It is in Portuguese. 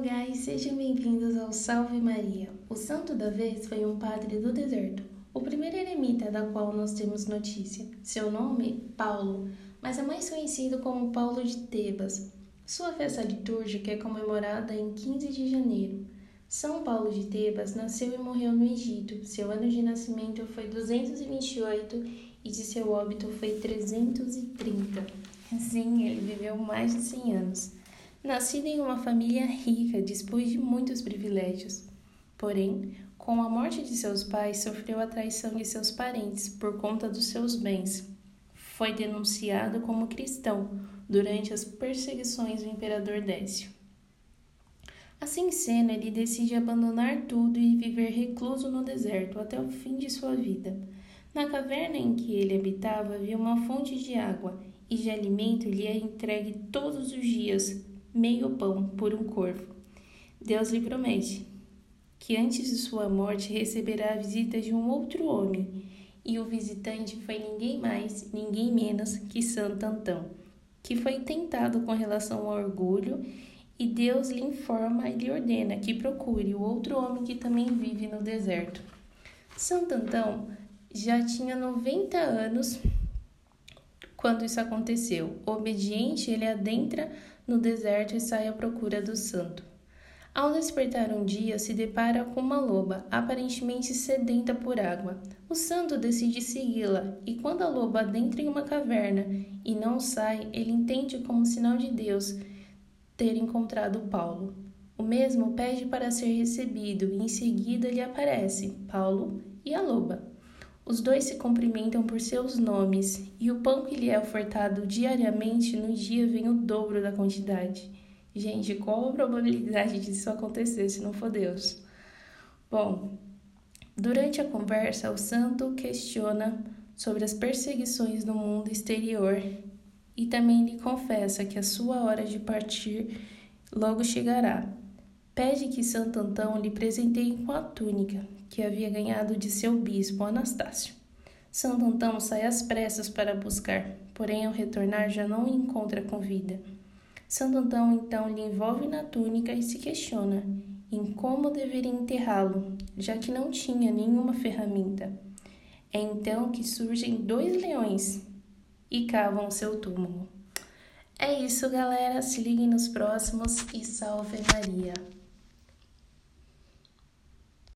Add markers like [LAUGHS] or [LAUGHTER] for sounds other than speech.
Hello guys, sejam bem-vindos ao Salve Maria. O santo da vez foi um padre do deserto, o primeiro eremita da qual nós temos notícia. Seu nome, Paulo, mas é mais conhecido como Paulo de Tebas. Sua festa litúrgica é comemorada em 15 de janeiro. São Paulo de Tebas nasceu e morreu no Egito. Seu ano de nascimento foi 228 e de seu óbito foi 330. Sim, ele viveu mais de 100 anos. Nascido em uma família rica, dispôs de muitos privilégios. Porém, com a morte de seus pais, sofreu a traição de seus parentes por conta dos seus bens. Foi denunciado como cristão durante as perseguições do imperador Décio. Assim sendo, ele decide abandonar tudo e viver recluso no deserto até o fim de sua vida. Na caverna em que ele habitava havia uma fonte de água e de alimento lhe é entregue todos os dias meio pão por um corvo. Deus lhe promete que antes de sua morte receberá a visita de um outro homem, e o visitante foi ninguém mais, ninguém menos que Santo Antão, que foi tentado com relação ao orgulho, e Deus lhe informa e lhe ordena que procure o outro homem que também vive no deserto. Santo Antão já tinha 90 anos quando isso aconteceu. Obediente, ele adentra no deserto e sai à procura do santo. Ao despertar um dia, se depara com uma loba, aparentemente sedenta por água. O santo decide segui-la, e quando a loba adentra em uma caverna e não sai, ele entende como sinal de Deus ter encontrado Paulo. O mesmo pede para ser recebido, e em seguida lhe aparece Paulo e a loba. Os dois se cumprimentam por seus nomes, e o pão que lhe é ofertado diariamente no dia vem o dobro da quantidade. Gente, qual a probabilidade [LAUGHS] disso acontecer se não for Deus? Bom, durante a conversa, o santo questiona sobre as perseguições no mundo exterior e também lhe confessa que a sua hora de partir logo chegará. Pede que Santo Antão lhe presenteie com a túnica, que havia ganhado de seu bispo Anastácio. Santo Antão sai às pressas para buscar, porém ao retornar já não o encontra com vida. Santo Antão então lhe envolve na túnica e se questiona em como deveria enterrá-lo, já que não tinha nenhuma ferramenta. É então que surgem dois leões e cavam seu túmulo. É isso, galera. Se liguem nos próximos e salve Maria!